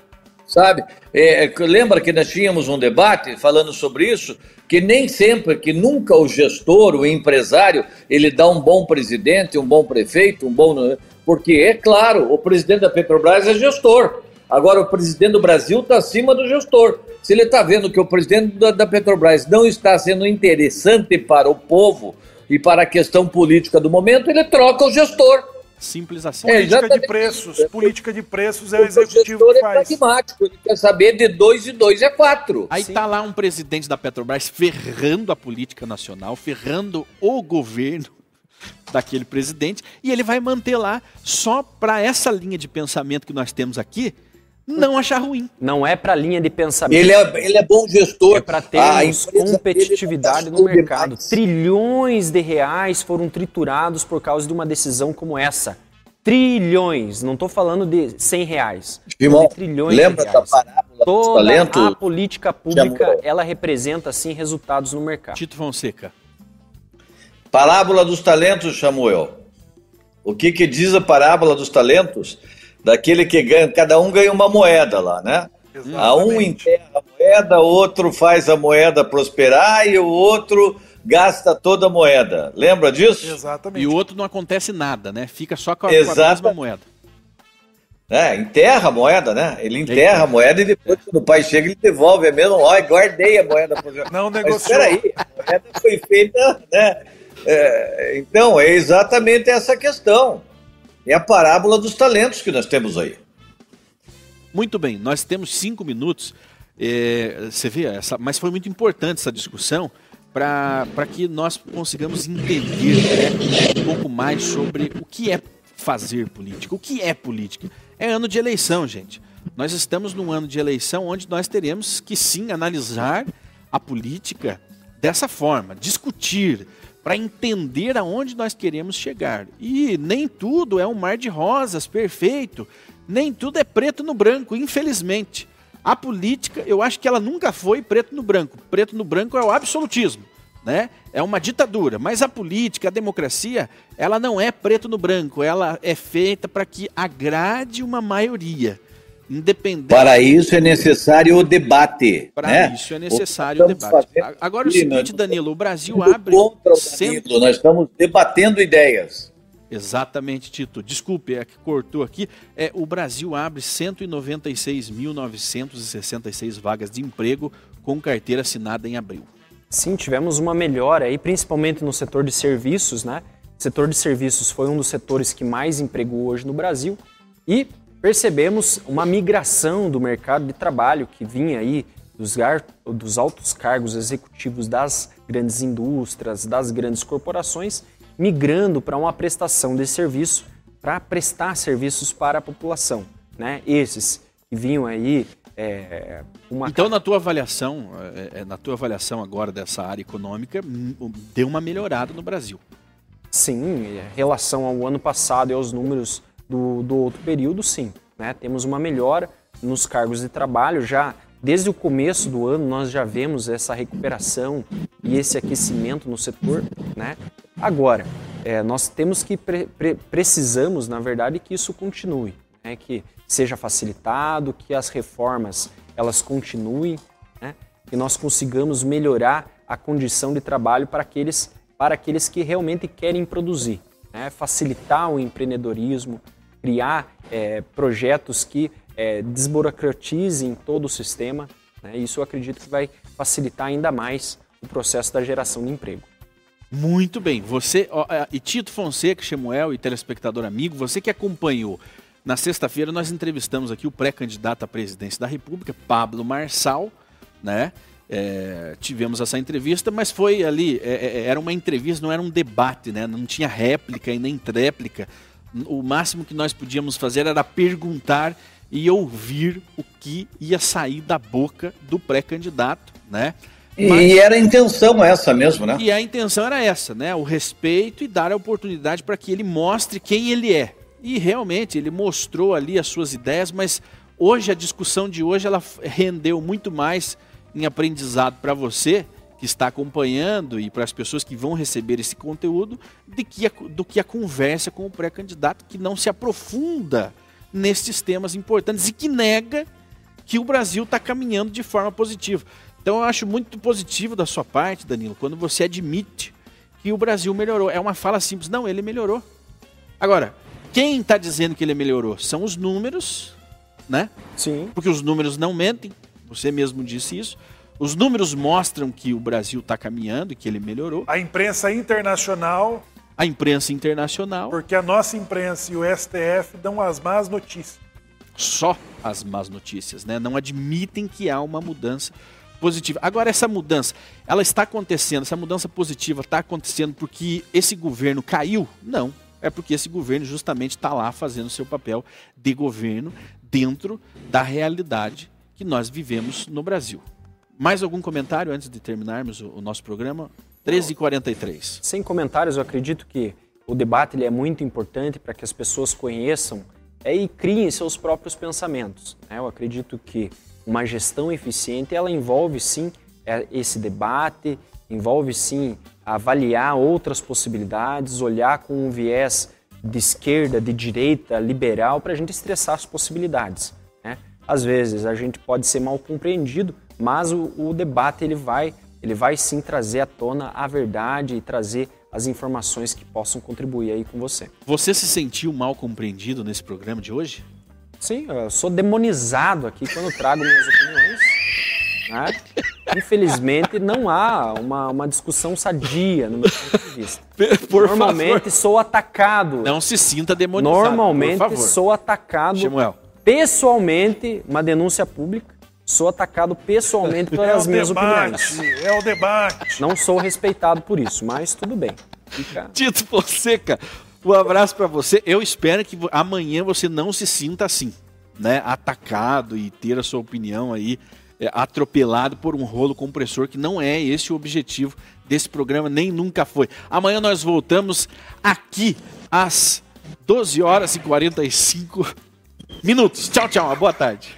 sabe? É, lembra que nós tínhamos um debate falando sobre isso, que nem sempre, que nunca o gestor, o empresário, ele dá um bom presidente, um bom prefeito, um bom porque, é claro, o presidente da Petrobras é gestor. Agora, o presidente do Brasil está acima do gestor. Se ele está vendo que o presidente da Petrobras não está sendo interessante para o povo e para a questão política do momento, ele troca o gestor. Simples assim. É, política de preços. Política de preços é o, o executivo que é faz. É pragmático, ele quer saber de dois e dois é quatro. Aí Sim. tá lá um presidente da Petrobras ferrando a política nacional, ferrando o governo daquele presidente e ele vai manter lá só para essa linha de pensamento que nós temos aqui não achar ruim. Não é para linha de pensamento. Ele é, ele é bom gestor. É para termos competitividade no mercado. Mais. Trilhões de reais foram triturados por causa de uma decisão como essa. Trilhões, não estou falando de 100 reais. Irmão, de trilhões lembra de reais. da parábola Toda talento? a política pública, ela representa, assim, resultados no mercado. Tito Fonseca. Parábola dos talentos, Samuel. O que, que diz a parábola dos talentos? Daquele que ganha, cada um ganha uma moeda lá, né? Exatamente. A um enterra a moeda, outro faz a moeda prosperar e o outro gasta toda a moeda. Lembra disso? Exatamente. E o outro não acontece nada, né? Fica só com a, com a mesma moeda. É, enterra a moeda, né? Ele enterra a moeda e depois, quando o pai chega, ele devolve. É mesmo, ó, guardei a moeda. Não negociou. Mas peraí, a moeda foi feita, né? É, então, é exatamente essa questão. É a parábola dos talentos que nós temos aí. Muito bem, nós temos cinco minutos. É, você vê, essa, mas foi muito importante essa discussão para que nós consigamos entender né, um pouco mais sobre o que é fazer política, o que é política. É ano de eleição, gente. Nós estamos num ano de eleição onde nós teremos que sim analisar a política dessa forma, discutir para entender aonde nós queremos chegar. E nem tudo é um mar de rosas perfeito, nem tudo é preto no branco, infelizmente. A política, eu acho que ela nunca foi preto no branco. Preto no branco é o absolutismo né? É uma ditadura, mas a política, a democracia, ela não é preto no branco, ela é feita para que agrade uma maioria. Independente. Para isso é necessário o debate. Para né? isso é necessário o debate. Agora o seguinte, Danilo, o Brasil abre. Contra o Danilo, nós estamos debatendo ideias. Exatamente, Tito. Desculpe, é que cortou aqui. É, o Brasil abre 196.966 vagas de emprego com carteira assinada em abril. Sim, tivemos uma melhora aí, principalmente no setor de serviços, né? O setor de serviços foi um dos setores que mais empregou hoje no Brasil e percebemos uma migração do mercado de trabalho que vinha aí dos, dos altos cargos executivos das grandes indústrias, das grandes corporações, migrando para uma prestação de serviço para prestar serviços para a população. Né? Esses que vinham aí é, uma... Então, na tua avaliação, é, é, na tua avaliação agora dessa área econômica, hum, deu uma melhorada no Brasil. Sim, em relação ao ano passado e aos números do, do outro período, sim. Né? Temos uma melhora nos cargos de trabalho. Já desde o começo do ano nós já vemos essa recuperação e esse aquecimento no setor. Né? Agora, é, nós temos que pre pre precisamos, na verdade, que isso continue, né? que seja facilitado, que as reformas elas continuem, né? que nós consigamos melhorar a condição de trabalho para aqueles, para aqueles que realmente querem produzir, né? facilitar o empreendedorismo, criar é, projetos que é, desburocratizem todo o sistema. Né? Isso eu acredito que vai facilitar ainda mais o processo da geração de emprego. Muito bem. Você, ó, e Tito Fonseca, Chemuel e telespectador amigo, você que acompanhou na sexta-feira nós entrevistamos aqui o pré-candidato à presidência da República, Pablo Marçal, né? É, tivemos essa entrevista, mas foi ali, é, é, era uma entrevista, não era um debate, né? Não tinha réplica e nem tréplica. O máximo que nós podíamos fazer era perguntar e ouvir o que ia sair da boca do pré-candidato, né? Mas, e era a intenção essa mesmo, né? E a intenção era essa, né? O respeito e dar a oportunidade para que ele mostre quem ele é, e realmente ele mostrou ali as suas ideias, mas hoje a discussão de hoje ela rendeu muito mais em aprendizado para você que está acompanhando e para as pessoas que vão receber esse conteúdo do que a, do que a conversa com o pré-candidato que não se aprofunda nesses temas importantes e que nega que o Brasil está caminhando de forma positiva. Então eu acho muito positivo da sua parte, Danilo, quando você admite que o Brasil melhorou. É uma fala simples. Não, ele melhorou. Agora, quem está dizendo que ele melhorou? São os números, né? Sim. Porque os números não mentem, você mesmo disse isso. Os números mostram que o Brasil está caminhando e que ele melhorou. A imprensa internacional. A imprensa internacional. Porque a nossa imprensa e o STF dão as más notícias. Só as más notícias, né? Não admitem que há uma mudança positiva. Agora, essa mudança, ela está acontecendo, essa mudança positiva está acontecendo porque esse governo caiu? Não é porque esse governo justamente está lá fazendo seu papel de governo dentro da realidade que nós vivemos no Brasil. Mais algum comentário antes de terminarmos o, nosso programa? 13h43. Sem comentários, eu acredito que o debate ele é muito importante para que as pessoas conheçam é, e criem seus próprios pensamentos. Né? Eu acredito que uma gestão eficiente ela envolve sim é, esse debate, envolve sim avaliar outras possibilidades, olhar com um viés de esquerda, de direita, liberal, para a gente estressar as possibilidades. Né? Às vezes a gente pode ser mal compreendido, mas o, o debate ele vai, ele vai sim trazer à tona a verdade e trazer as informações que possam contribuir aí com você. Você se sentiu mal compreendido nesse programa de hoje? Sim, eu sou demonizado aqui quando trago minhas opiniões. Né? Infelizmente, não há uma, uma discussão sadia no meu ponto de vista. Por Normalmente favor. sou atacado. Não se sinta demonizado. Normalmente sou atacado Samuel. pessoalmente, uma denúncia pública. Sou atacado pessoalmente É pelas o minhas debate, opiniões. é o debate. Não sou respeitado por isso, mas tudo bem. Fica... Tito Fonseca, um abraço para você. Eu espero que amanhã você não se sinta assim, né? Atacado e ter a sua opinião aí é, atropelado por um rolo compressor, que não é esse o objetivo desse programa, nem nunca foi. Amanhã nós voltamos aqui às 12 horas e 45 minutos. Tchau, tchau. Uma boa tarde.